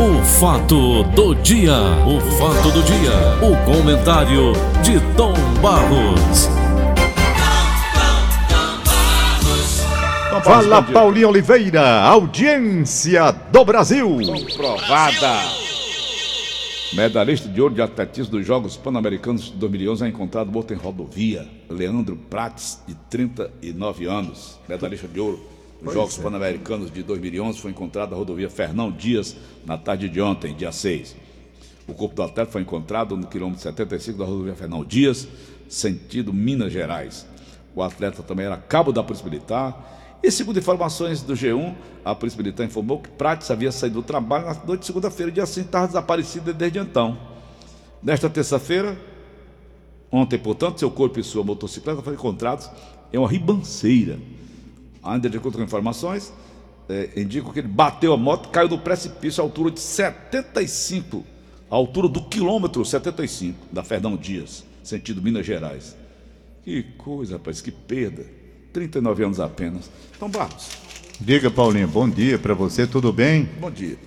O fato do dia, o fato do dia, o comentário de Tom Barros. Fala Paulinho Oliveira, audiência do Brasil. Provada. Medalhista de ouro de atletismo dos Jogos Pan-Americanos de 2011 é encontrado morto em rodovia. Leandro Prates, de 39 anos, medalhista de ouro dos Jogos é. Pan-Americanos de 2011, foi encontrado na rodovia Fernão Dias na tarde de ontem, dia 6. O corpo do atleta foi encontrado no quilômetro 75 da rodovia Fernão Dias, sentido Minas Gerais. O atleta também era cabo da Polícia Militar. E segundo informações do G1, a Polícia Militar informou que Prates havia saído do trabalho na noite de segunda-feira, dia 5, estava desaparecido desde então. Nesta terça-feira, ontem, portanto, seu corpo e sua motocicleta foram encontrados em uma ribanceira. Ainda de acordo com informações, eh, indicam que ele bateu a moto, caiu no precipício à altura de 75, à altura do quilômetro 75 da Fernão Dias, sentido Minas Gerais. Que coisa, rapaz, que perda. 39 anos apenas. Então, Barros, Diga, Paulinho, bom dia para você, tudo bem? bom dia.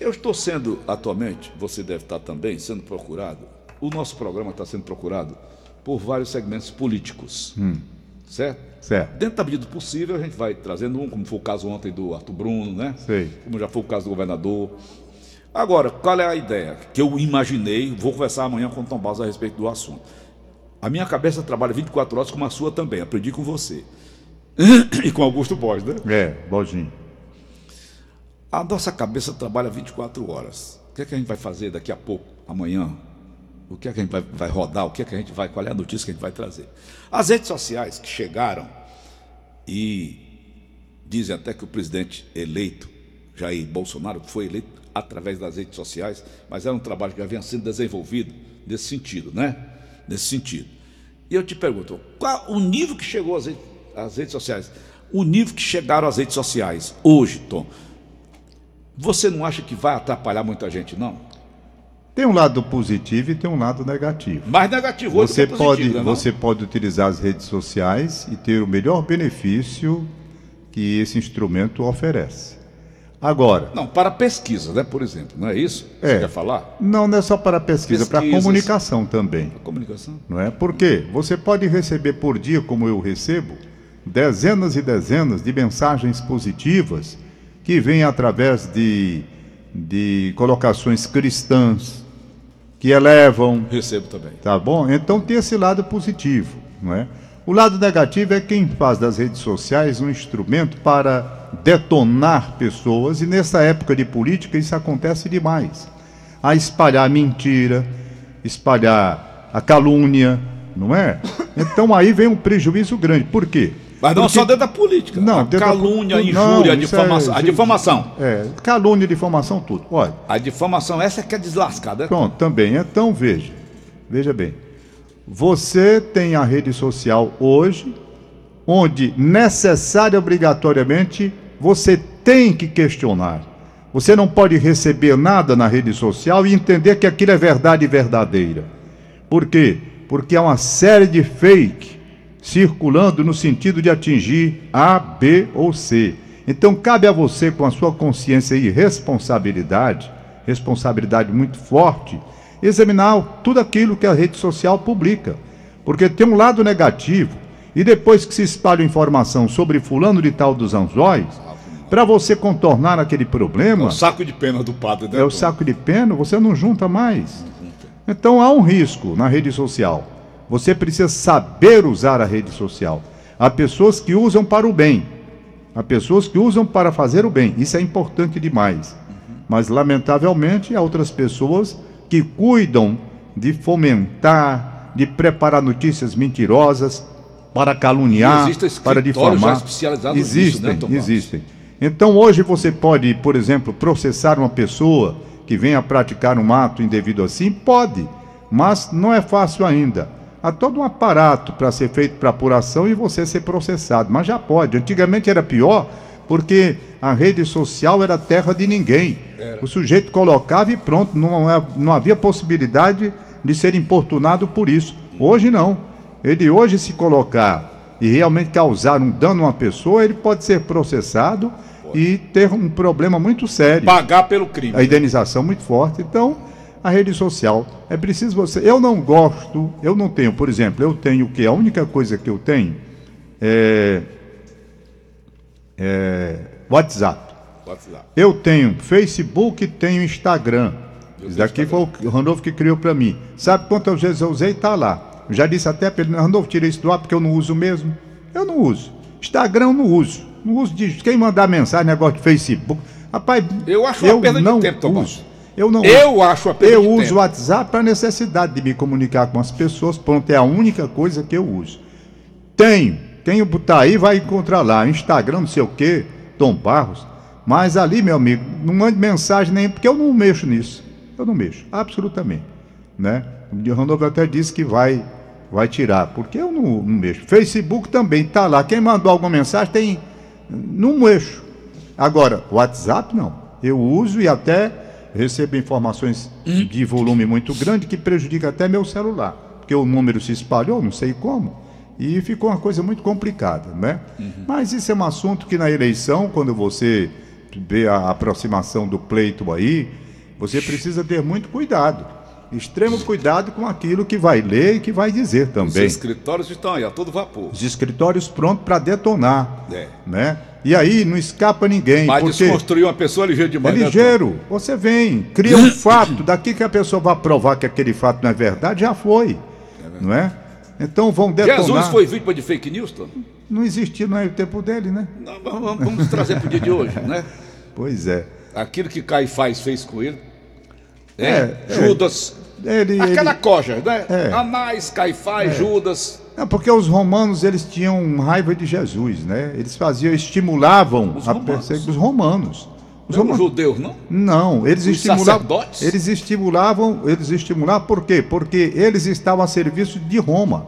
Eu estou sendo, atualmente, você deve estar também sendo procurado, o nosso programa está sendo procurado por vários segmentos políticos. Certo? Certo. Dentro da medida do possível, a gente vai trazendo um, como foi o caso ontem do Arthur Bruno, né? Sei. Como já foi o caso do governador. Agora, qual é a ideia? Que eu imaginei, vou conversar amanhã com o Tom Barros a respeito do assunto. A minha cabeça trabalha 24 horas como a sua também, aprendi com você. e com Augusto Borges, né? É, Baldinho. A nossa cabeça trabalha 24 horas. O que é que a gente vai fazer daqui a pouco, amanhã? O que é que a gente vai, vai rodar? O que é que a gente vai. Qual é a notícia que a gente vai trazer? As redes sociais que chegaram e dizem até que o presidente eleito, Jair Bolsonaro, foi eleito através das redes sociais, mas era um trabalho que já vinha sendo desenvolvido nesse sentido, né? Nesse sentido. E eu te pergunto, qual o nível que chegou às redes, redes sociais? O nível que chegaram às redes sociais hoje, Tom, você não acha que vai atrapalhar muita gente, não? Tem um lado positivo e tem um lado negativo. Mais negativo hoje Você do que positivo, pode, né, não? você pode utilizar as redes sociais e ter o melhor benefício que esse instrumento oferece. Agora, Não, para pesquisa, né, por exemplo, não é isso? É. Você quer falar? não, não é só para pesquisa, para Pesquisas. comunicação também. A comunicação. não é? Porque você pode receber por dia, como eu recebo, dezenas e dezenas de mensagens positivas que vêm através de, de colocações cristãs que elevam, Recebo também. tá bom? Então tem esse lado positivo, não é? O lado negativo é quem faz das redes sociais um instrumento para detonar pessoas e nessa época de política isso acontece demais. A espalhar mentira, espalhar a calúnia, não é? Então aí vem um prejuízo grande. Por quê? Mas não Porque- só dentro da política. Não, a dentro da- calúnia, a não, injúria, a isso é- difamação. a difamação. É, calúnia, difamação, tudo. Olha, A difamação, essa é que é deslascada. né? Pronto, também. Então veja, veja bem. Você tem a rede social hoje, onde necessário obrigatoriamente você tem que questionar. Você não pode receber nada na rede social e entender que aquilo é verdade verdadeira. Por quê? Porque há uma série de fake circulando no sentido de atingir A, B ou C. Então cabe a você, com a sua consciência e responsabilidade, responsabilidade muito forte, examinar tudo aquilo que a rede social publica. Porque tem um lado negativo, e depois que se espalha informação sobre fulano de tal dos anzóis, para você contornar aquele problema, O saco de pena do padre, né? é o saco de pena, você não junta mais. Então há um risco na rede social. Você precisa saber usar a rede social. Há pessoas que usam para o bem. Há pessoas que usam para fazer o bem. Isso é importante demais. Mas, lamentavelmente, há outras pessoas que cuidam de fomentar, de preparar notícias mentirosas para caluniar, existem para difamar. especializados nisso, existem, né, existem. Então, hoje você pode, por exemplo, processar uma pessoa que venha praticar um ato indevido assim? Pode, mas não é fácil ainda. Há todo um aparato para ser feito para apuração e você ser processado, mas já pode. Antigamente era pior, porque a rede social era terra de ninguém. O sujeito colocava e pronto, não, é- não havia possibilidade de ser importunado por isso. Hoje não. Ele hoje se colocar e realmente causar um dano a uma pessoa, ele pode ser processado e ter um problema muito sério. Pagar pelo crime. A indenização muito forte. Então, a rede social é preciso você. Eu não gosto, eu não tenho, por exemplo, eu tenho o que? A única coisa que eu tenho é, é WhatsApp. WhatsApp. Eu tenho Facebook e tenho Instagram. Eu Isso daqui foi o Randolfo que criou para mim. Sabe quantas vezes eu usei? Tá lá. Eu já disse até para ele, Randolfo, tirei isso do ar porque eu não uso mesmo. Eu não uso. Instagram eu não uso. Não uso de quem mandar mensagem, negócio de Facebook. Rapaz, Eu acho uma perda de não tempo, Tomás. Eu não Eu uso. acho a perda Eu de uso o WhatsApp para necessidade de me comunicar com as pessoas. Pronto, é a única coisa que eu uso. Tenho. Quem botar aí vai encontrar lá. Instagram, não sei o quê, Tom Barros. Mas ali, meu amigo, não mande mensagem nem, porque eu não mexo nisso. Eu não mexo, absolutamente. Né? O Randolfo até disse que vai, vai tirar, porque eu não, não mexo. Facebook também tá lá. Quem mandou alguma mensagem tem. Não mexo. Agora, WhatsApp não. Eu uso e até recebo informações de volume muito grande que prejudica até meu celular. Porque o número se espalhou, não sei como. E ficou uma coisa muito complicada, né? Mas isso é um assunto que na eleição, quando você vê a aproximação do pleito aí, você precisa ter muito cuidado. Extremo cuidado com aquilo que vai ler e que vai dizer Os também. escritórios estão aí, a todo vapor. Os escritórios prontos para detonar, É. né? E aí não escapa ninguém, Mas porque desconstruir uma pessoa é ligeiro é demais. né, ligeiro. Você vem, cria um fato, daqui que a pessoa vai provar que aquele fato não é verdade, já foi, não é? Então vão detonar. Jesus foi vítima de fake news, Tom? Não existiu, não é o tempo dele, né? Não, vamos, vamos- trazer para o dia de hoje, né? Pois é. Aquilo que Caifás fez com ele. né? É, é. Judas. Ele, Aquela ele- coja, né? É. Anás, Caifás, Judas. Não, porque os romanos eles tinham raiva de Jesus, né? Eles faziam, estimulavam Os a romanos. perseguição dos romanos. Os romanos. judeus, não? Não, eles Os estimulavam. sacerdotes? Eles estimulavam, eles estimulavam por quê? Porque eles estavam a serviço de Roma.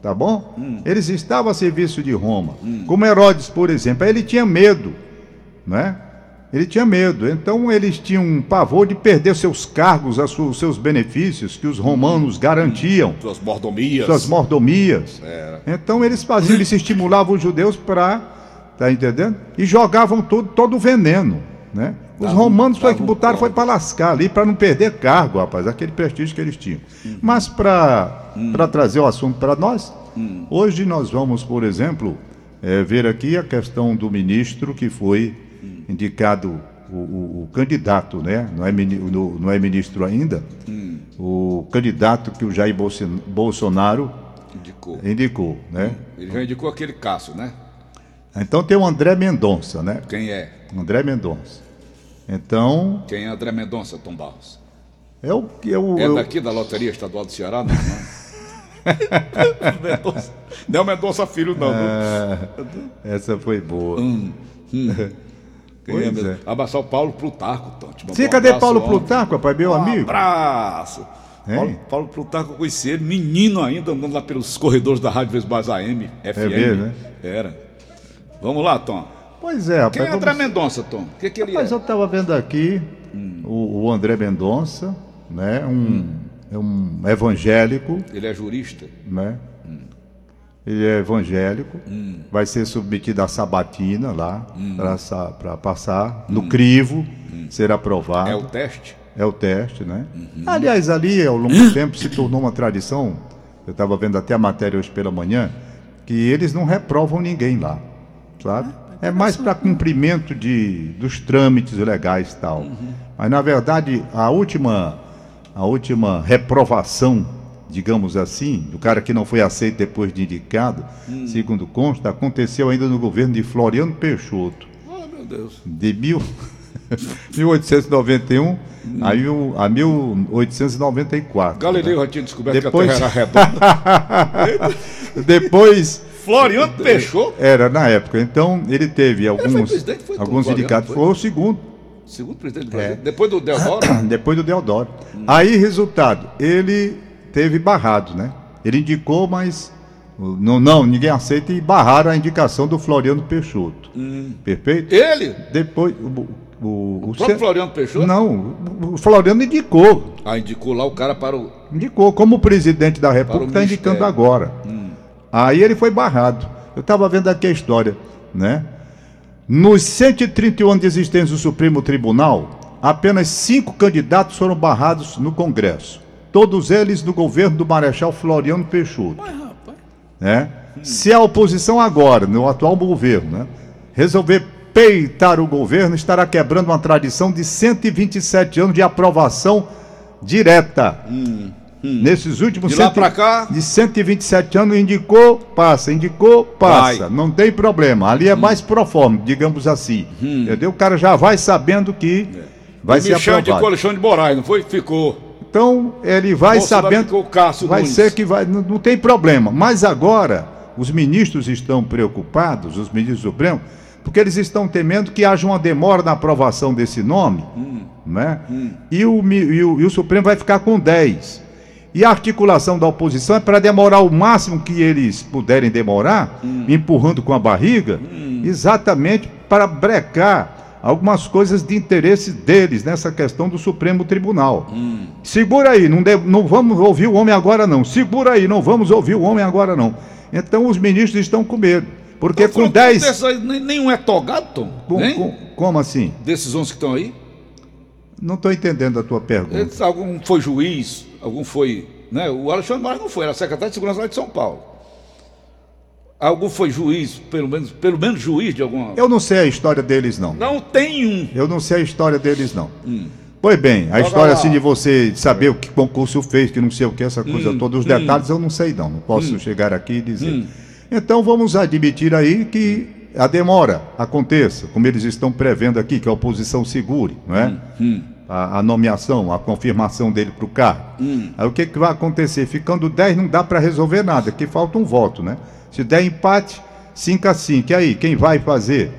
Tá bom? Hum. Eles estavam a serviço de Roma. Como Herodes, por exemplo, ele tinha medo, né? Ele tinha medo. Então eles tinham um pavor de perder seus cargos, os seus benefícios que os romanos garantiam, Suas mordomias. suas mordomias. Era. Então eles faziam, eles estimulavam os judeus para, tá entendendo? E jogavam todo, todo o veneno, né? Os Davam- romanos foi que davam botaram foi para lascar ali, para não perder cargo, rapaz, aquele prestígio que eles tinham. Mas para para trazer o assunto para nós, hoje nós vamos, por exemplo, eh, ver aqui a questão do ministro que foi indicado o, o- o candidato, né? Não é, no- não é ministro ainda. O candidato que o Jair Bolson- Bolsonaro Indicou. indicou, né? Ele já indicou aquele Cássio, né? Então tem o André Mendonça, né? Quem é? André Mendonça. Então, Quem é André Mendonça, Tom Barros? é o que eu, É eu- daqui da Loteria Estadual do Ceará? Não, não. Mendonça. Não é o Mendonça Filho, não. essa foi boa. Quem Pois é é. mesmo? Abraçar o Paulo Plutarco, Tom. Te mandou Sim, um cadê Paulo. Plutarco, rapaz, meu Um amigo? abraço. Paulo, Paulo Plutarco, eu conheci ele, menino ainda, andando lá pelos corredores da Rádio Vesbaz AM, FM. mesmo, né? Era. Vamos lá, Tom. Pois é, rapaz. Quem é André vamos- Mendonça, Tom? O que, que ele Rapaz, é? eu estava vendo aqui o, o André Mendonça, né? Um, é um evangélico, Ele é jurista? né? Ele é evangélico, vai ser submetido à sabatina lá, para passar no crivo, ser aprovado. É o teste? É o teste, né? Aliás, ali, ao longo do tempo, se tornou uma tradição. Eu estava vendo até a matéria hoje pela manhã, que eles não reprovam ninguém lá, sabe? É mais para cumprimento de, dos trâmites legais e tal. Mas, na verdade, a última, a última reprovação, digamos assim, do cara que não foi aceito depois de indicado, segundo consta, aconteceu ainda no governo de Floriano Peixoto Oh, meu Deus. de mil, 1891 a, mil, a 1894. Galileu já tinha descoberto Depois- que a Terra era redonda. Depois Floriano Peixoto? era na época. Então ele teve alguns, presidente, foi alguns Floriano, indicados. foi? Foi o segundo, Segundo presidente do É. Brasil. Depois do Deodoro? depois do Deodoro. Aí, resultado, ele teve barrado, né? Ele indicou, mas não, não, ninguém aceita e barraram a indicação do Floriano Peixoto. Perfeito? Ele? Depois o, o, o, O próprio Floriano Peixoto? Não, o Floriano indicou. Ah, indicou lá o cara para o. Indicou, como o presidente da República está indicando agora. Aí ele foi barrado. Eu estava vendo aqui a história, né? Nos 131 anos de existência do Supremo Tribunal, apenas cinco candidatos foram barrados no Congresso. Todos eles do governo do Marechal Floriano Peixoto. Mas, rapaz. né? Se a oposição agora, no atual governo, né, resolver peitar o governo, estará quebrando uma tradição de 127 anos de aprovação direta. Nesses últimos De cento- pra cá? de 127 anos, indicou, passa, indicou, passa. Vai. Não tem problema. Ali é mais proforme, digamos assim. Entendeu? O cara já vai sabendo que vai o ser Michel de aprovado. Alexandre de Moraes, não foi? Ficou. Então, ele vai Bolsonaro sabendo. ficou Cássio vai Nunes. ser que vai. Não, não tem problema. Mas agora, os ministros estão preocupados, os ministros do Supremo, porque eles estão temendo que haja uma demora na aprovação desse nome, Hum. né? E, o, e o- e o Supremo vai ficar com 10. E a articulação da oposição é para demorar o máximo que eles puderem demorar, Hum. empurrando com a barriga, exatamente para brecar algumas coisas de interesse deles nessa questão do Supremo Tribunal. Segura aí, não, de- não vamos ouvir o homem agora não. Segura aí, não vamos ouvir o homem agora não. Então os ministros estão com medo. Porque Então, com falou que 10. desses aí, nem- nenhum é togado, Tom? com- com- como assim? Desses 11 que estão aí? Não estou entendendo a tua pergunta. Eles- algum foi juiz, algum foi. Né? O Alexandre Moraes não foi, era secretário de segurança lá de São Paulo. Algum foi juiz, pelo menos, pelo menos juiz de alguma. Eu não sei a história deles não. Não tem um. Eu não sei a história deles não. Pois bem, a história lá. assim de você saber o que concurso fez, que não sei o que, essa coisa toda, os detalhes eu não sei não. Não posso chegar aqui e dizer. Então vamos admitir aí que a demora aconteça, como eles estão prevendo aqui, que a oposição segure, não é? A, a nomeação, a confirmação dele para o cargo. Aí o que, que vai acontecer? Ficando 10 não dá para resolver nada, que falta um voto, né? Se der empate, 5 a 5. E aí, quem vai fazer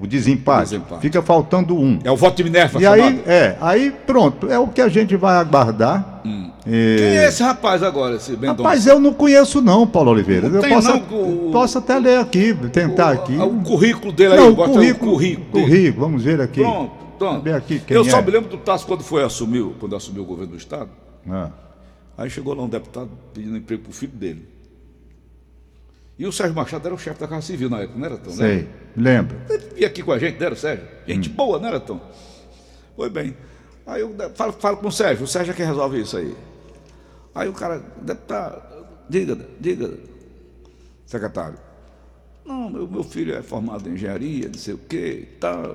o desempate? Desempate. Fica faltando um. É o voto de Minerva E chamado. aí, é, aí pronto, é o que a gente vai aguardar. Quem é É... esse rapaz agora, esse Mendonça? Rapaz, eu não conheço não, Paulo Oliveira. Não eu posso, não, o- posso até ler aqui, tentar aqui. O, o currículo dele aí, não, o bota currículo, o currículo. currículo, vamos ver aqui. Pronto, pronto. Ver aqui quem Eu só é. me lembro do Tasso quando foi assumiu, quando assumiu o governo do Estado. Ah, Aí chegou lá um deputado pedindo emprego pro filho dele. E o Sérgio Machado era o chefe da Casa Civil na época, não era né? sei, lembro. Ele via aqui com a gente, não era, Sérgio? Gente boa, não era, Tom? Foi bem. Aí eu falo, falo com o Sérgio, o Sérgio é quem resolve isso aí. Aí o cara, deputado, diga, diga, secretário. Não, meu, meu filho é formado em engenharia, não sei o quê, tá,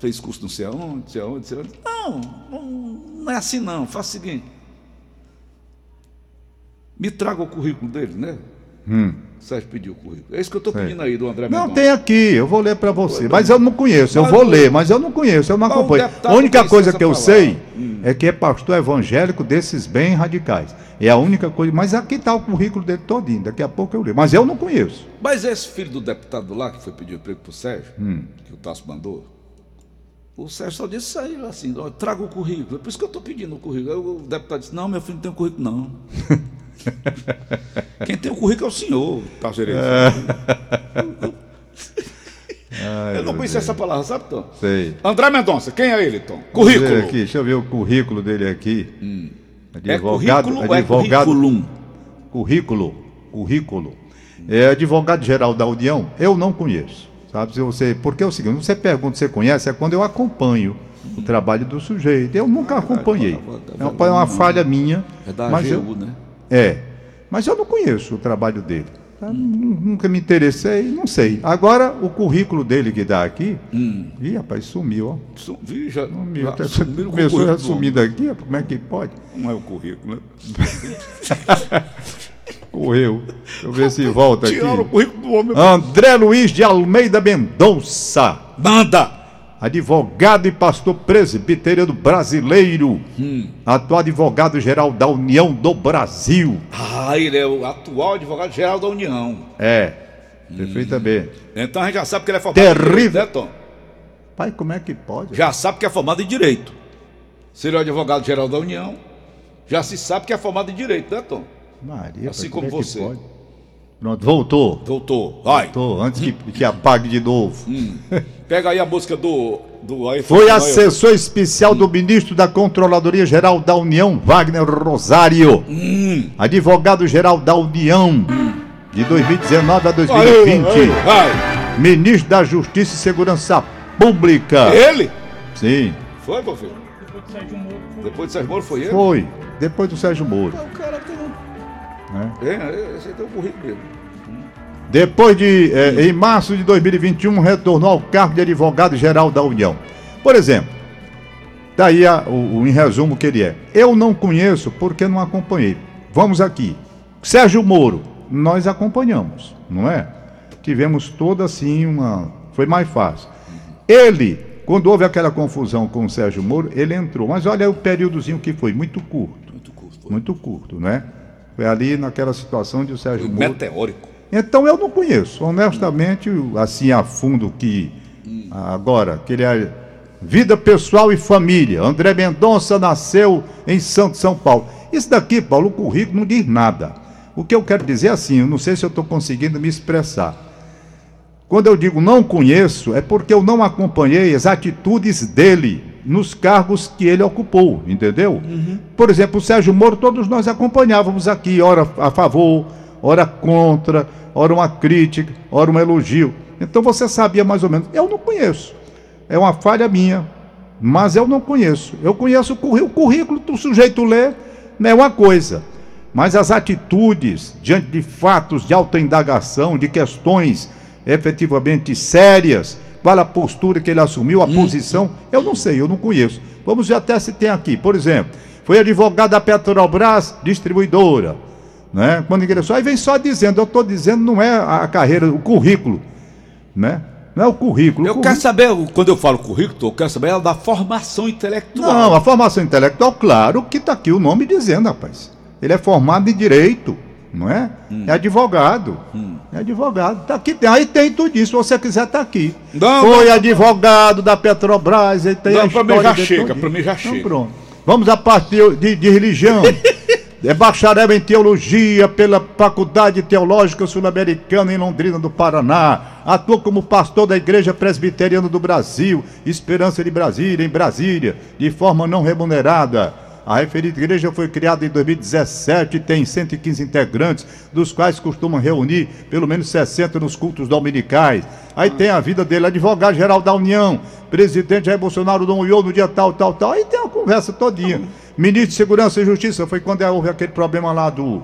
fez curso não sei aonde, não sei aonde, não sei aonde. Não, não, não é assim não, faça o seguinte. Me traga o currículo dele, né? O Sérgio pediu o currículo. É isso que eu estou pedindo aí do André Não, Mendonça. tem aqui, eu vou ler para você. Mas eu não conheço, eu vou o- ler, mas eu não conheço, eu não o acompanho. A única coisa que eu sei é que é pastor evangélico desses bem radicais. É a única coisa. Mas aqui está o currículo dele todinho, daqui a pouco eu leio. Mas eu não conheço. Mas esse filho do deputado lá que foi pedir emprego pro Sérgio, Hum. que o Tasso mandou, o Sérgio só disse aí assim, traga o currículo. É por isso que eu estou pedindo o currículo. Aí o deputado disse, não, meu filho não tem o currículo, não. Quem tem o currículo é o senhor, Tasso Gereiro. Eu não conhecia essa palavra, sabe, Tom? Sei. André Mendonça, quem é ele, Tom? Currículo. Aqui, deixa eu ver o currículo dele aqui. É Advogado, currículo ou é advogado, currículum? currículo, currículo. É advogado-geral da União, eu não conheço. Sabe, se você, porque é o seguinte, você pergunta se você conhece, é quando eu acompanho o trabalho do sujeito. Eu nunca acompanhei. É uma, é uma falha minha. É da mas AGU, eu, né? É. Mas eu não conheço o trabalho dele. Tá? Nu- Nunca me interessei, não sei. Agora, o currículo dele que dá aqui. Ih, rapaz, sumiu, ó. Su- Vi, já, Sumiu. já Até com o começou a sumir daqui, como é que pode? Não é o currículo, né? Correu. Deixa eu ver se volta aqui. Tiraram o currículo do homem. André Luiz de Almeida Mendonça, Manda! Advogado e pastor presbiteriano brasileiro, atual advogado-geral da União do Brasil. Ah, ele é o atual advogado-geral da União. É, perfeitamente. Então a gente já sabe que ele é formado em Terrível. Direito, né, Tom? Pai, como é que pode? Já sabe que é formado em Direito. Se ele é o advogado-geral da União, já se sabe que é formado em Direito, né, Tom? Maria, Assim como é que você. Pronto, voltou. Doutor, vai. Voltou, antes que, que apague de novo. Pega aí a música do... do aí, Foi aí, assessor especial do ministro da Controladoria Geral da União, Wagner Rosário. Hum. Advogado-geral da União, de 2019 a Aí, 2020. aí, vai. ministro da Justiça e Segurança Pública. Ele? Sim, Foi, meu filho? Depois de Sérgio Moro foi ele? foi. Depois do Sérgio Moro. Né? É, esse tem um currículo dele. Depois de, eh, em março de 2021, retornou ao cargo de advogado-geral da União. Por exemplo, daí a- o, o- em resumo o que ele é. Eu não conheço porque não acompanhei. Vamos aqui. Sérgio Moro, nós acompanhamos, não é? Tivemos toda assim uma. Foi mais fácil. Ele, quando houve aquela confusão com o Sérgio Moro, ele entrou. Mas olha o períodozinho que foi, muito curto. Muito curto. Muito curto, né? Foi ali naquela situação de o Sérgio Moro. meteórico. Então eu não conheço, honestamente, assim a fundo que agora, que ele é vida pessoal e família. André Mendonça nasceu em Santo São Paulo. Isso daqui, Paulo, o currículo não diz nada. O que eu quero dizer é assim, eu não sei se eu estou conseguindo me expressar. Quando eu digo não conheço, é porque eu não acompanhei as atitudes dele nos cargos que ele ocupou, entendeu? Por exemplo, o Sérgio Moro, todos nós acompanhávamos aqui, ora a favor, ora contra, ora uma crítica, ora um elogio. Então você sabia mais ou menos. Eu não conheço. É uma falha minha, mas eu não conheço. Eu conheço o currículo, o currículo do sujeito lê, é uma coisa. Mas as atitudes diante de fatos de alta indagação, de questões efetivamente sérias, qual a postura que ele assumiu, a posição, eu não sei, eu não conheço. Vamos ver até se tem aqui. Por exemplo, foi advogado da Petrobras, distribuidora. Né? Quando ingressou, aí vem só dizendo, eu estou dizendo, não é a carreira, o currículo. Né? Não é o currículo. o Eu currículo- quero saber, quando eu falo currículo, eu quero saber da formação intelectual. Não, a formação intelectual, claro que está aqui o nome dizendo, rapaz. Ele é formado em direito, não é? Hum. É advogado. É advogado. Tá aqui, tem- aí tem tudo isso, se você quiser tá aqui. Não, Foi não, advogado da Petrobras, aí tem Não, a pra mim história já chega, pra mim já Então, chega. pronto. Vamos à parte de, de- de religião. É bacharel em teologia pela Faculdade Teológica Sul-Americana em Londrina do Paraná. Atua como pastor da Igreja Presbiteriana do Brasil, Esperança de Brasília, em Brasília, de forma não remunerada. A referida igreja foi criada em 2017 e tem 115 integrantes, dos quais costumam reunir pelo menos 60 nos cultos dominicais. Aí tem a vida dele, advogado-geral da União, presidente Jair Bolsonaro nomeou no dia tal, tal, tal. Aí tem uma conversa todinha. Ministro de Segurança e Justiça, foi quando houve aquele problema lá do,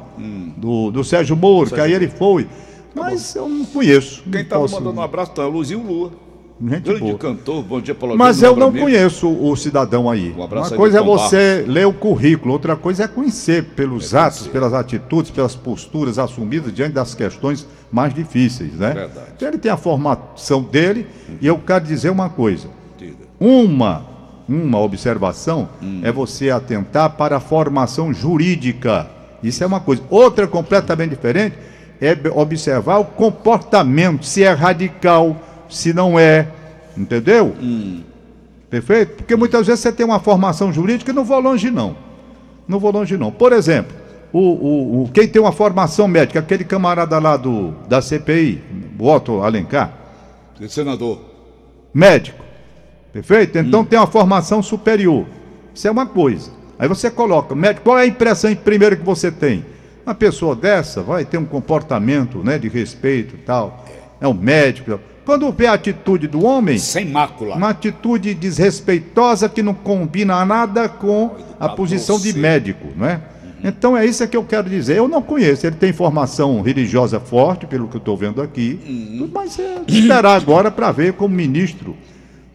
do, do Sérgio Moro, que aí ele foi. Mas eu não conheço. Quem tá posso- mandando um abraço tá o Luzinho Lua. Gente Grande boa. cantor, bom dia, Paulo Mas eu não amigo. conheço o cidadão aí. Um Uma aí coisa é você ler o currículo, outra coisa é conhecer pelos É atos, conhecer. pelas atitudes, pelas posturas assumidas diante das questões mais difíceis, né? Verdade. Então ele tem a formação dele e eu quero dizer uma coisa. Diga. Uma, uma observação Hum. é você atentar para a formação jurídica. Isso é uma coisa. Outra completamente diferente é observar o comportamento, se é radical, se não é. Entendeu? Hum. Perfeito? Porque muitas vezes você tem uma formação jurídica e não vou longe, não. Não vou longe, não. Por exemplo, o, o, o- quem tem uma formação médica, aquele camarada lá do, da CPI, o Otto Alencar, Senador. médico. Perfeito? Então tem uma formação superior. Isso é uma coisa. Aí você coloca, médico, qual é a impressão primeiro que você tem? Uma pessoa dessa vai ter um comportamento né, de respeito e tal. É um médico. Quando vê a atitude do homem, Sem mácula. uma atitude desrespeitosa que não combina nada com a posição de médico, não é? Então é isso que eu quero dizer. Eu não conheço. Ele tem formação religiosa forte, pelo que eu estou vendo aqui. Uhum. Mas é esperar agora para ver como ministro,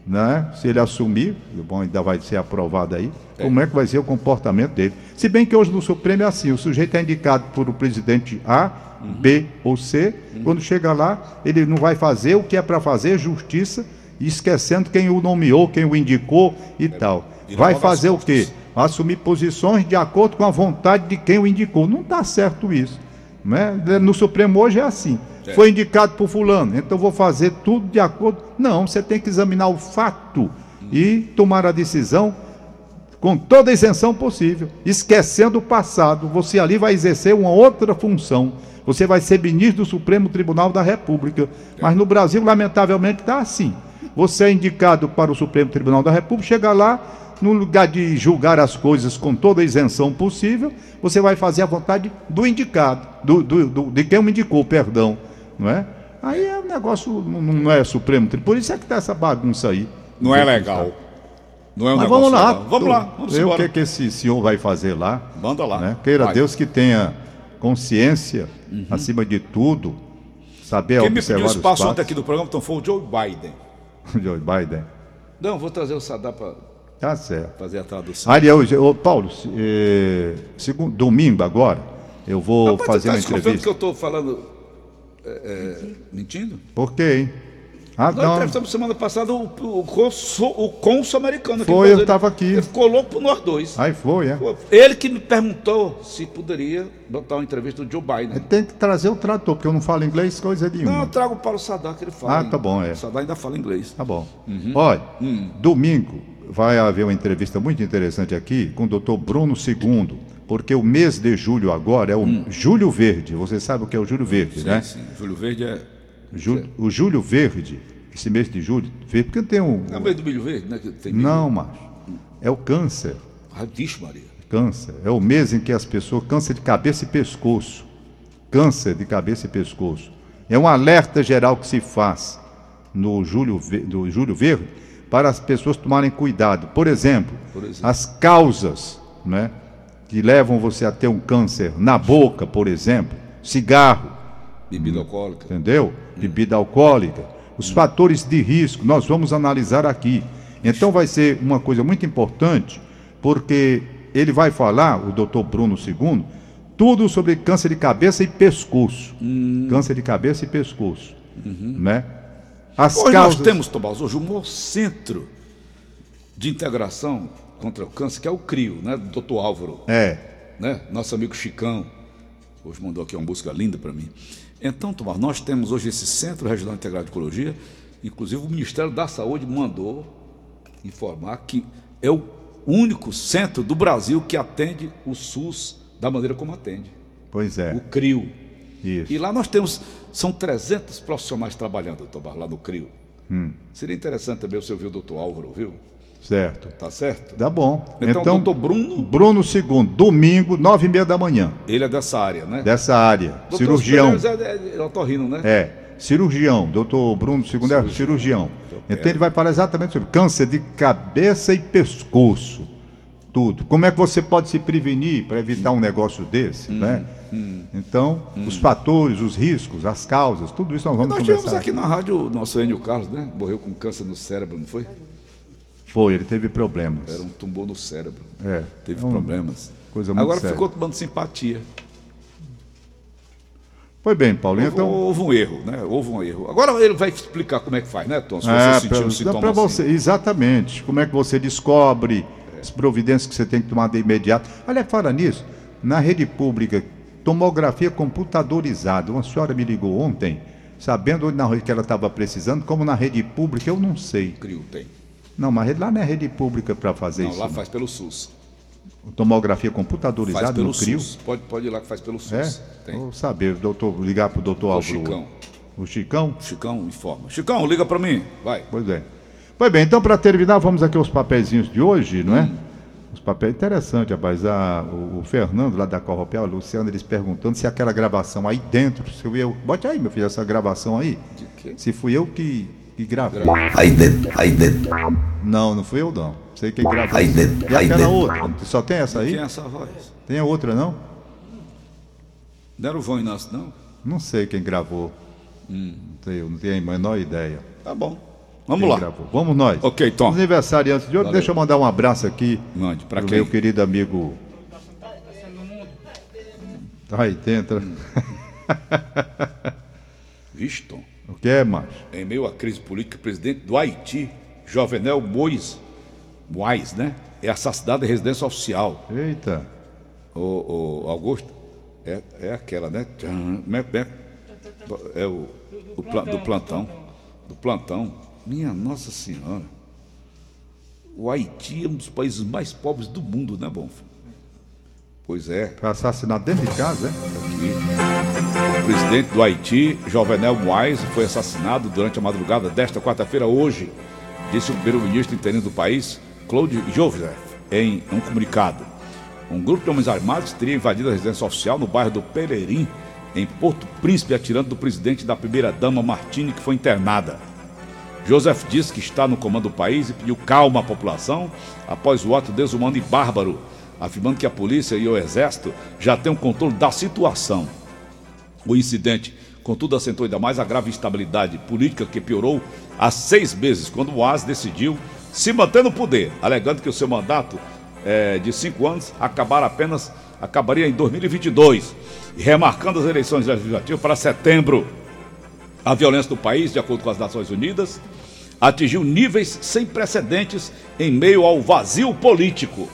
né? Se ele assumir, bom, ainda vai ser aprovado aí, como é que vai ser o comportamento dele. Se bem que hoje no Supremo é assim, o sujeito é indicado por o presidente A, Uhum. B ou C, quando chega lá, ele não vai fazer o que é para fazer, justiça, esquecendo quem o nomeou, quem o indicou e tal. vira Vai fazer o quê? Assumir posições de acordo com a vontade de quem o indicou. Não está certo isso. Né? No Supremo hoje é assim. Foi indicado por fulano, então vou fazer tudo de acordo. Não, você tem que examinar o fato e tomar a decisão com toda a isenção possível, esquecendo o passado. Você ali vai exercer uma outra função. Você vai ser ministro do Supremo Tribunal da República. Mas no Brasil, lamentavelmente, está assim. Você é indicado para o Supremo Tribunal da República, chega lá, no lugar de julgar as coisas com toda a isenção possível, você vai fazer a vontade do indicado, do, do- do- de quem o indicou, perdão. Não é? Aí é negócio não, não é Supremo. Por isso é que tá essa bagunça aí. Não é legal. Não é um Mas vamos lá. legal. Vamos lá, vamos ver o que, que esse senhor vai fazer lá. Manda lá. né? Queira Vai. Uhum. Deus que tenha consciência, acima de tudo, saber Quem me pediu espaço ontem aqui do programa então, foi o Joe Biden. Joe Biden. Não, vou trazer o Sadar para Tá certo. fazer a tradução. Ariel, ô, Paulo, eh, segundo, domingo agora, eu vou Rapaz, fazer você tá uma entrevista. que eu estou falando é, é, mentindo? Por quê, hein? Ah, Nós não. entrevistamos semana passada o, o, consul, o cônsul americano. Foi, eu tava aqui. Ele ficou louco por nós dois. Aí foi, é. Ele que me perguntou se poderia botar uma entrevista do Joe Biden. Tem que trazer o trator, porque eu não falo inglês coisa nenhuma. Não, eu trago para o Sadar que ele fala. Ah, tá bom, é. O Sadar ainda fala inglês. Tá bom. Uhum. Olha, Hum. domingo vai haver uma entrevista muito interessante aqui com o doutor Bruno II, porque o mês de julho agora é o Júlio Verde. Você sabe o que é o Júlio Verde, Hum. Sim, né? sim. Júlio Verde é. Ju- o Júlio Verde, esse mês de julho, verde, porque tem um. É o meio do milho verde, né? Tem milho. Não, macho. É o câncer. Vixe, Maria. Câncer. É o mês em que as pessoas. Câncer de cabeça e pescoço. Câncer de cabeça e pescoço. É um alerta geral que se faz no Ve- do Júlio Verde para as pessoas tomarem cuidado. Por exemplo, Por exemplo. as causas né, que levam você a ter um câncer na boca, por exemplo, cigarro, Bebida alcoólica. entendeu? Bebida alcoólica, os fatores de risco, nós vamos analisar aqui. Então vai ser uma coisa muito importante, porque ele vai falar, o doutor Bruno II, tudo sobre câncer de cabeça e pescoço. Câncer de cabeça e pescoço. Né? As Hoje causas. nós temos, Tomás, hoje o maior centro de integração contra o câncer, que é o CRIO, né? Do doutor Álvaro. É. né? Nosso amigo Chicão, hoje mandou aqui uma música linda para mim. Então, Tomás, nós temos hoje esse Centro Regional Integrado de Ecologia, inclusive o Ministério da Saúde mandou informar que é o único centro do Brasil que atende o SUS da maneira como atende, Pois o é. CRIO. Isso. E lá nós temos, são 300 profissionais trabalhando, Tomás, lá no CRIO. Hum. Seria interessante também você ouvir o doutor Álvaro, viu? Certo. Tá certo? Tá bom. Então, Então, doutor Bruno, Bruno II, domingo, nove e meia da manhã, ele é dessa área, né? dessa área. Doutor cirurgião. É, é, é otorrino, né? É, cirurgião, doutor Bruno II é cirurgião. Então ele vai falar exatamente sobre câncer de cabeça e pescoço. Tudo. Como é que você pode se prevenir para evitar um negócio desse, Hum, né? Então, os fatores, os riscos, as causas, tudo isso nós vamos Nós tivemos conversar. aqui na rádio o nosso Enio Carlos, né? Morreu com câncer no cérebro, não foi? Foi, ele teve problemas. Era um tumor no cérebro. É, Teve é um- problemas. coisa muito Agora séria. ficou tomando simpatia. Foi bem, Paulo. Houve, Então, houve um erro, né? Houve um erro. Agora ele vai explicar como é que faz, né, Tom? Se você É, sentir pra- um dá sintoma pra assim. você, exatamente. Como é que você descobre as providências que você tem que tomar de imediato? Olha, fala nisso, na rede pública, tomografia computadorizada. Uma senhora me ligou ontem, sabendo onde na rede que ela estava precisando, como na rede pública, eu não sei. CRIO tem. Não, mas lá não é rede pública para fazer Não, isso. lá não. faz pelo SUS. Tomografia Faz computadorizada pelo no CRIO. SUS. Pode, pode ir lá que faz pelo SUS. É? Tem. Vou saber, doutor, ligar para o doutor O Álvaro. Chicão. O Chicão? Chicão informa. Chicão, liga pra mim. Vai. Pois é. Pois bem, então para terminar, vamos aqui aos papeizinhos de hoje, não é? Hum. Os papéis interessantes, rapaz. Ah, o, o Fernando lá da Corropel, a Luciana, eles perguntando se aquela gravação aí dentro, se eu. Bote aí, meu filho, essa gravação aí. De quê? Se fui eu que, que gravei. Aí dentro, aí dentro, Não, não fui eu não. Sei quem gravou. Aí dentro, E aí aquela dentro. outra? Só tem essa aí? É essa voz? Tem a outra, não? Era o Vão Inácio, não? Não sei quem gravou. Hum. Não tenho, não tenho a menor ideia. Tá bom. Vamos Quem lá. gravou. Vamos nós. Ok, Tom. Os aniversariantes de hoje, deixa eu mandar um abraço aqui. Mande. Pra pro quem? meu querido amigo. Aí dentro. Hum. Vixe, Tom. O que é, macho? Em meio à crise política, o presidente do Haiti, Jovenel Mois, Mois, né? É assassinado em residência oficial. Eita. O, o Augusto, é, é aquela, né? Tchan, como é- o, o pla- do plantão. Do plantão. Minha Nossa Senhora. O Haiti é um dos países mais pobres do mundo, né, Bonfim? Pois é. Foi assassinado dentro de casa, é? O presidente do Haiti, Jovenel Moise, foi assassinado durante a madrugada desta quarta-feira, hoje, disse o primeiro-ministro interino do país, Claude Joseph, em um comunicado. Um grupo de homens armados teria invadido a residência oficial no bairro do Pereirim em Porto Príncipe atirando do presidente da primeira-dama Martini, que foi internada. Joseph disse que está no comando do país e pediu calma à população após o ato desumano e bárbaro, afirmando que a polícia e o exército já têm o controle da situação. O incidente, contudo, acentuou ainda mais a grave instabilidade política que piorou há seis meses, quando o AS decidiu se manter no poder, alegando que o seu mandato é, de cinco anos acabar apenas acabaria em 2022, e remarcando as eleições legislativas para setembro. A violência do país, de acordo com as Nações Unidas, atingiu níveis sem precedentes em meio ao vazio político.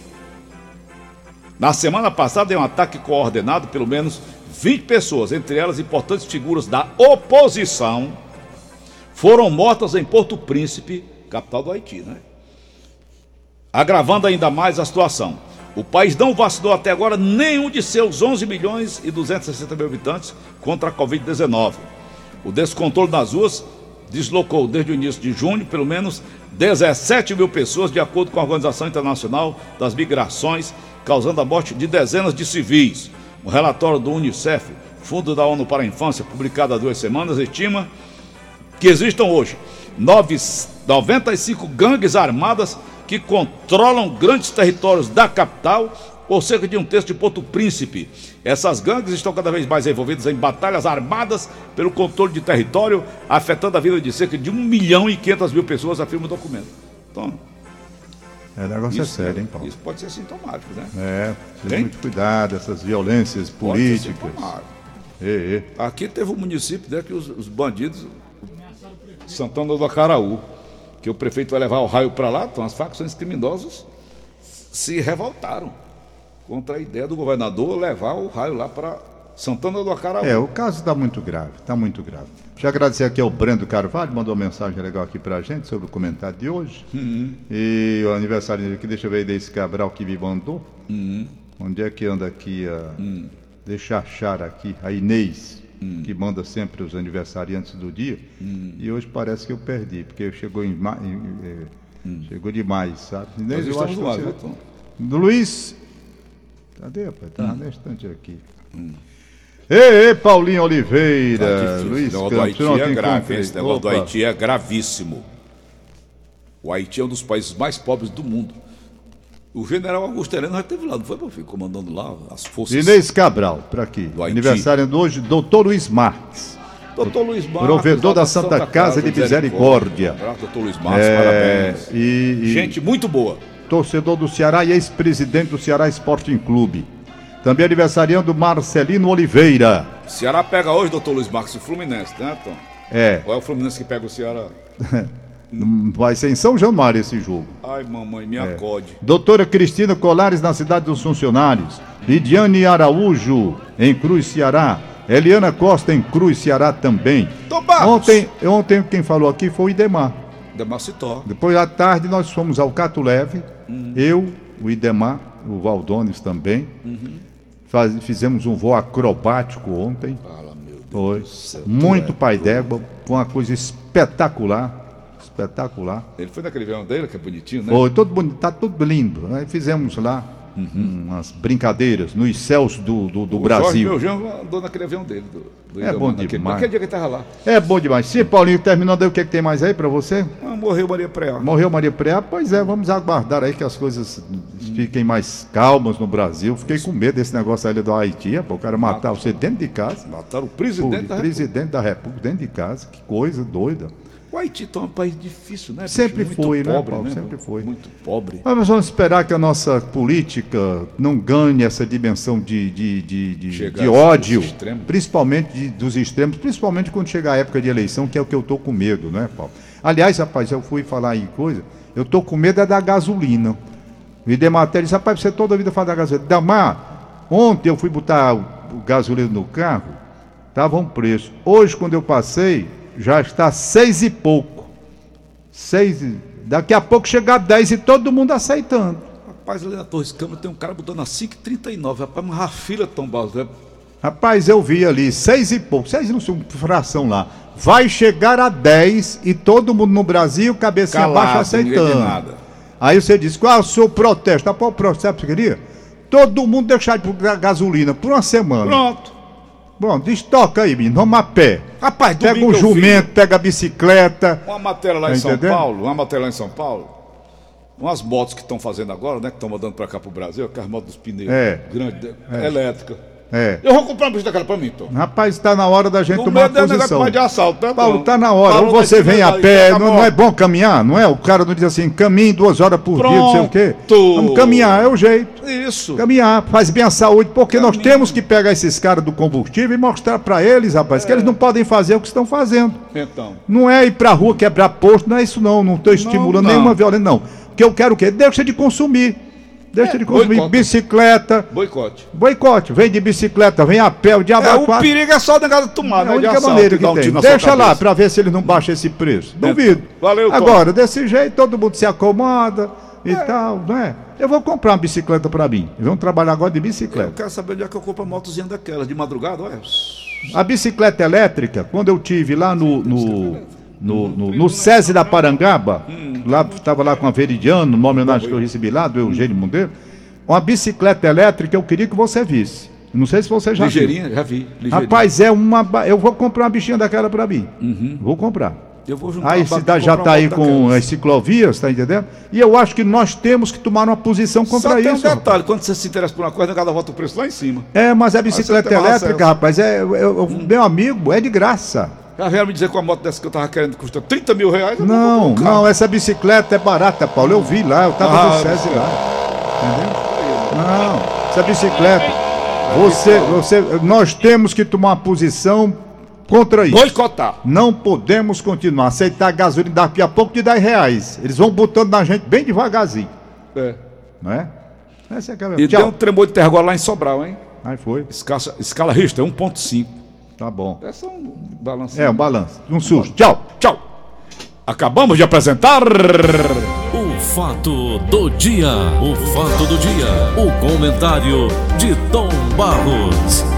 Na semana passada, em um ataque coordenado, pelo menos 20 pessoas, entre elas importantes figuras da oposição, foram mortas em Porto Príncipe, capital do Haiti, né? Agravando ainda mais a situação. O país não vacinou até agora nenhum de seus 11 milhões e 260 mil habitantes contra a Covid-19. O descontrole nas ruas deslocou desde o início de junho pelo menos 17 mil pessoas, de acordo com a Organização Internacional das Migrações, causando a morte de dezenas de civis. Um relatório do Unicef, Fundo da ONU para a Infância, publicado há duas semanas, estima que existam hoje 95 gangues armadas que controlam grandes territórios da capital ou cerca de um terço de Porto Príncipe. Essas gangues estão cada vez mais envolvidas em batalhas armadas pelo controle de território, afetando a vida de cerca de 1 milhão e 500 mil pessoas, afirma o documento. Então, é, o negócio isso, é sério, hein, Paulo? Isso pode ser sintomático, né? É, Tem? muito cuidado, essas violências Pode ser políticas. sintomático. É, é. Aqui teve um município né, que os, os bandidos, Santana do Acaraú, que o prefeito vai levar o raio para lá, então as facções criminosas se revoltaram contra a ideia do governador levar o raio lá para Santana do Acaraú. É, o caso está muito grave, está muito grave. Deixa eu agradecer aqui ao Brendo Carvalho, mandou uma mensagem legal aqui pra gente sobre o comentário de hoje. E o aniversário aqui, deixa eu ver desse Cabral que me mandou. Onde é que anda aqui a. Deixa eu achar aqui, a Inês, que manda sempre os aniversariantes do dia. E hoje parece que eu perdi, porque chegou em, ma- em- eh, chegou demais, sabe? Inês, eu acho que você... Do Luiz. Cadê, rapaz? Tá na estante aqui. Ei, ei, Paulinho Oliveira, Tá. Luiz o negócio do. Haiti não é grave, esse negócio do. Haiti é gravíssimo. O Haiti é um dos países mais pobres do mundo. O general Augusto Heleno já esteve lá, não foi, meu filho? Comandando lá as forças. Inês Cabral, para aqui. Do. Aniversário de hoje, doutor Luiz Marques. Doutor Luiz Marques. Provedor da Santa Casa de Misericórdia. Doutor Luiz Marques, É, parabéns. e, e Gente muito boa. torcedor do Ceará e ex-presidente do Ceará Sporting Clube. Também aniversariando Marcelino Oliveira. Ceará pega hoje, doutor Luiz Marques, o Fluminense, né, Tom? É, Ou é o Fluminense que pega o Ceará? vai ser em São Januário esse jogo. Ai, mamãe, me É. acode. Doutora Cristina Colares na cidade dos funcionários. Lidiane Araújo em Cruz, Ceará. Eliana Costa em Cruz, Ceará também. Tom. Ontem, ontem quem falou aqui foi o Idemar. Demacitó. Depois à tarde nós fomos ao Cato Leve, eu, o Idemar, o Valdones também. Faz- fizemos um voo acrobático ontem. Fala, meu Deus Foi. céu. Muito é pai d'égua, foi uma coisa espetacular. Espetacular. Ele foi naquele avião dele, que é bonitinho, né? Foi todo bonito, tá tudo lindo. Aí fizemos lá umas brincadeiras nos céus do, do, do O Jorge, Brasil. meu genro, andou naquele avião dele. Do, do É bom naquele, demais. Naquele dia que ele tava lá. É bom demais. Sim, Paulinho, terminando aí, o que, é que tem mais aí pra você? Ah, morreu Maria Preá. Morreu Maria Preá? Pois é, vamos aguardar aí que as coisas fiquem mais calmas no Brasil. Fiquei com medo desse negócio aí do Haiti, pô, o cara matar você dentro de casa. Mataram o Pô, presidente da República. presidente da República dentro de casa, que coisa doida. O Haiti é um país difícil, né? Sempre Muito foi, né, pobre, Paulo? Sempre foi. Muito pobre. Mas nós vamos esperar que a nossa política não ganhe essa dimensão de, de, de, de, de a ódio, principalmente de- dos extremos, principalmente quando chegar a época de eleição, que é o que eu tô com medo, né, Paulo? Aliás, rapaz, eu fui falar em coisa, eu tô com medo é da gasolina. Me Dematéria disse, rapaz, você toda a vida fala da gasolina. Damar, ontem eu fui botar o, o gasolina no carro, tava um preço. Hoje, quando eu passei, já está seis e pouco. Seis, e- daqui a pouco chega a 10 e todo mundo aceitando. Rapaz, ali na Torres Câmara tem um cara botando a 5,39. Rapaz, mas a fila Tom Barros. É... Rapaz, eu vi ali, seis e pouco, seis não sei, fração lá. Vai chegar a 10 e todo mundo no Brasil, cabecinha Calado, baixa, aceitando. diz nada. Aí você disse, qual é o seu protesto? Ah, qual o protesto que você queria? Todo mundo deixar de pagar gasolina por uma semana. Pronto. Bom, destoca aí, menino. Vamos a pé. Rapaz, Pega domingo o eu vi jumento, pega a bicicleta. Uma matéria lá em São entendendo? Paulo, uma matéria lá em São Paulo. Umas motos que estão fazendo agora, né? Que estão mandando pra cá pro Brasil, aquelas motos dos pneus É. grandes, elétrica. É. Eu vou comprar uma bicha daquela pra mim, então. Rapaz, tá na hora da gente No tomar desse negócio posição. mais de assalto, né? Paulo, Tom? tá na hora. Falou Ou você vem a pé, tá não, não é bom caminhar, não é? O cara não diz assim, caminhe duas horas por dia, não sei o quê. Pronto. Vamos caminhar, é o jeito. Isso. Caminhar, faz bem a saúde, porque nós Caminho. temos que pegar esses caras do combustível e mostrar pra eles, rapaz, que eles não podem fazer o que estão fazendo. Então. Não é ir pra rua quebrar posto, não é isso não, não tô estimulando não. nenhuma violência, não. O que eu quero o quê? Deixa de consumir. Deixa É, de consumir boicote. bicicleta, Boicote. boicote, vem de bicicleta, vem a pé, o diabo É, a o quatro. perigo é só o negócio de tomar, É né? a única maneira que um tem. Deixa lá pra ver se eles não baixam esse preço. Duvido. Valeu, Tom. Agora, desse jeito, todo mundo se acomoda e tal, não é? Eu vou comprar uma bicicleta pra mim. Vamos trabalhar agora de Eu bicicleta. quero saber onde é que eu compro a motozinha daquela, de madrugada, olha. A bicicleta elétrica, quando eu tive lá no, no, no, no, no SESI da Parangaba, lá estava lá com a Veridiano, uma homenagem que eu recebi lá, do Eugênio Monteiro, uma bicicleta elétrica eu queria que você visse. Não sei se você já viu. Ligeirinha, já vi. ligeirinha. Rapaz, é uma. Eu vou comprar uma bichinha daquela pra mim. Vou comprar. eu vou juntar Aí cidade já está aí com as ciclovias, tá entendendo? E eu acho que nós temos que tomar uma posição Só contra tem um isso. rapaz. detalhe, quando você se interessa por uma coisa, cada volta o preço lá em cima. É, mas a bicicleta tem elétrica, acesso. rapaz, é, é- é- meu amigo, é de graça. Já vieram me dizer que uma moto dessa que eu tava querendo custa 30 mil reais. Não, não, carro. essa bicicleta é barata, Paulo. Eu vi lá, eu tava Ah, no SESI lá. Entendeu? Não, essa bicicleta. Você, você, nós temos que tomar uma posição contra isso. Boicotar. Não podemos continuar. Aceitar gasolina daqui a pouco de 10 reais. Eles vão botando na gente bem devagarzinho. É. Não é? Essa é a E cabeça. deu um Tchau. tremor de terra agora lá em Sobral, hein? Aí foi. Escala, escala Richter, 1.5. Tá bom. É só um balanço. É, um balanço. Um susto. Tchau. Tchau. Acabamos de apresentar. O fato do dia. O fato do dia. O comentário de Tom Barros.